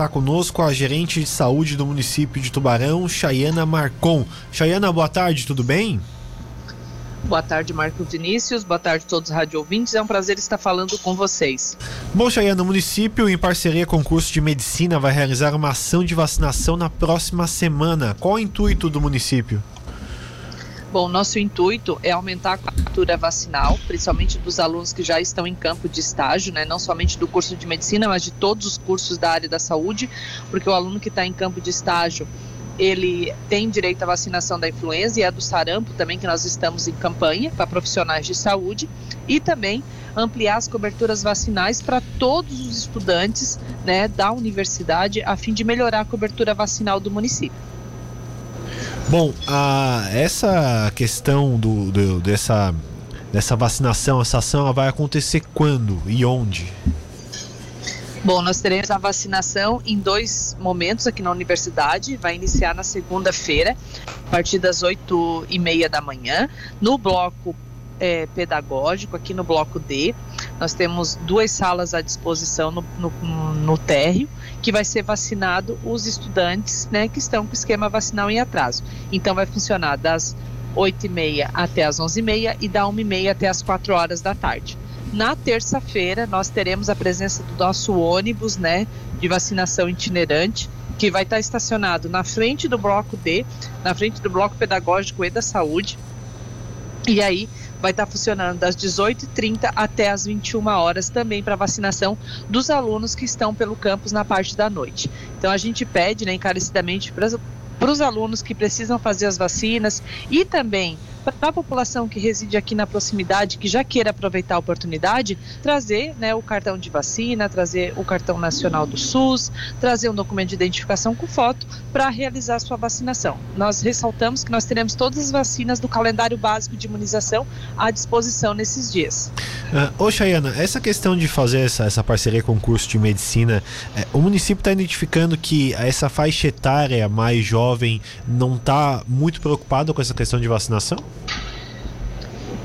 está conosco a gerente de saúde do município de Tubarão, Chayana Marcon. Chayana, boa tarde, tudo bem? Boa tarde, Marcos Vinícius. Boa tarde a todos os rádio ouvintes. É um prazer estar falando com vocês. Bom, Chayana, o município, em parceria com o curso de medicina, vai realizar uma ação de vacinação na próxima semana. Qual o intuito do município? Bom, nosso intuito é aumentar a cobertura vacinal, principalmente dos alunos que já estão em campo de estágio, né? não somente do curso de medicina, mas de todos os cursos da área da saúde, porque o aluno que está em campo de estágio ele tem direito à vacinação da influenza e a do sarampo também, que nós estamos em campanha para profissionais de saúde, e também ampliar as coberturas vacinais para todos os estudantes né, da universidade, a fim de melhorar a cobertura vacinal do município. Bom, a, essa questão do, do, dessa, dessa vacinação, essa ação, ela vai acontecer quando e onde? Bom, nós teremos a vacinação em dois momentos aqui na universidade. Vai iniciar na segunda-feira, a partir das oito e meia da manhã, no bloco é, pedagógico, aqui no bloco D. Nós temos duas salas à disposição no, no, no térreo, que vai ser vacinado os estudantes né, que estão com esquema vacinal em atraso. Então vai funcionar das 8h30 até as 11h30 e da 1h30 até as 4 horas da tarde. Na terça-feira, nós teremos a presença do nosso ônibus né, de vacinação itinerante, que vai estar estacionado na frente do bloco D, na frente do bloco pedagógico e da saúde. E aí vai estar funcionando das 18h30 até as 21 horas também para vacinação dos alunos que estão pelo campus na parte da noite. Então a gente pede né, encarecidamente para os alunos que precisam fazer as vacinas e também para a população que reside aqui na proximidade, que já queira aproveitar a oportunidade, trazer né, o cartão de vacina, trazer o cartão nacional do SUS, trazer um documento de identificação com foto para realizar a sua vacinação. Nós ressaltamos que nós teremos todas as vacinas do calendário básico de imunização à disposição nesses dias. Uh, ô Chayana, essa questão de fazer essa, essa parceria com o curso de medicina, é, o município está identificando que essa faixa etária mais jovem não está muito preocupado com essa questão de vacinação?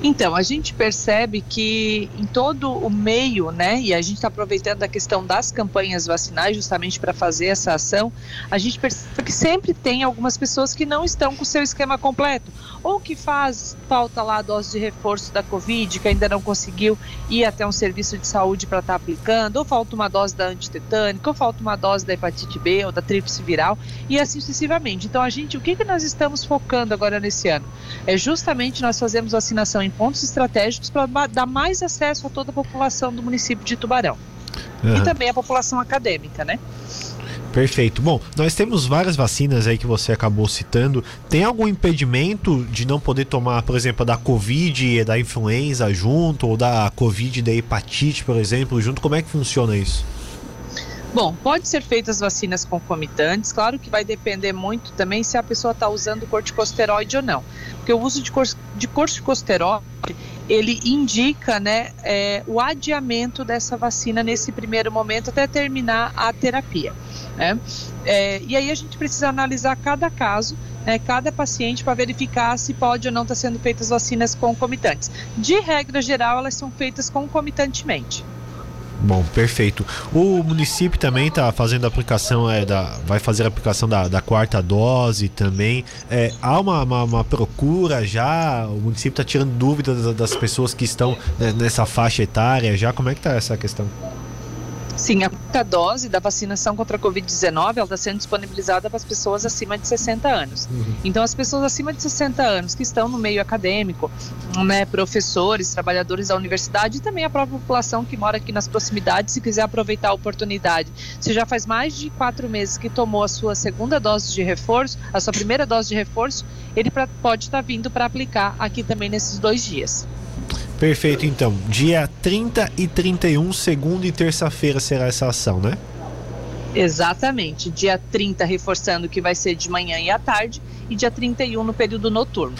Então, a gente percebe que em todo o meio, né, e a gente está aproveitando a questão das campanhas vacinais justamente para fazer essa ação, a gente percebe que sempre tem algumas pessoas que não estão com o seu esquema completo, ou que faz falta lá a dose de reforço da Covid, que ainda não conseguiu ir até um serviço de saúde para estar tá aplicando, ou falta uma dose da antitetânica, ou falta uma dose da hepatite B ou da tríplice viral, e assim sucessivamente. Então, a gente, o que, que nós estamos focando agora nesse ano? É justamente nós fazemos vacinação em pontos estratégicos para dar mais acesso a toda a população do município de Tubarão. Uhum. E também a população acadêmica, né? Perfeito. Bom, nós temos várias vacinas aí que você acabou citando. Tem algum impedimento de não poder tomar, por exemplo, da Covid e da influenza junto, ou da Covid e da hepatite, por exemplo, junto? Como é que funciona isso? Bom, pode ser feitas vacinas concomitantes, claro que vai depender muito também se a pessoa está usando corticosteroide ou não. Porque o uso de, cor de corticosteroide, ele indica né, é, o adiamento dessa vacina nesse primeiro momento até terminar a terapia. Né? É, e aí a gente precisa analisar cada caso né, cada paciente para verificar se pode ou não estar tá sendo feitas vacinas concomitantes. De regra geral, elas são feitas concomitantemente. Bom, perfeito. O município também está fazendo aplicação, é, da, vai fazer a aplicação da, da quarta dose também. É, há uma, uma, uma, procura já? O município está tirando dúvidas das pessoas que estão né, nessa faixa etária já? Como é que está essa questão? Sim, a quarta dose da vacinação contra a Covid-19 está sendo disponibilizada para as pessoas acima de 60 anos. Uhum. Então, as pessoas acima de 60 anos que estão no meio acadêmico, né, professores, trabalhadores da universidade e também a própria população que mora aqui nas proximidades, se quiser aproveitar a oportunidade. Se já faz mais de quatro meses que tomou a sua segunda dose de reforço, a sua primeira dose de reforço, ele pra, pode estar tá vindo para aplicar aqui também nesses dois dias. Perfeito, então. Dia 30 e 31, segunda e terça-feira será essa ação, né? Exatamente. Dia 30 reforçando que vai ser de manhã e à tarde e dia 31 no período noturno.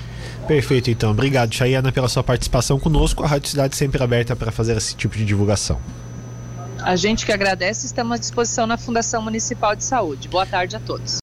Perfeito, então. Obrigado, Chayana, pela sua participação conosco. A Rádio Cidade sempre aberta para fazer esse tipo de divulgação. A gente que agradece, estamos à disposição na Fundação Municipal de Saúde. Boa tarde a todos.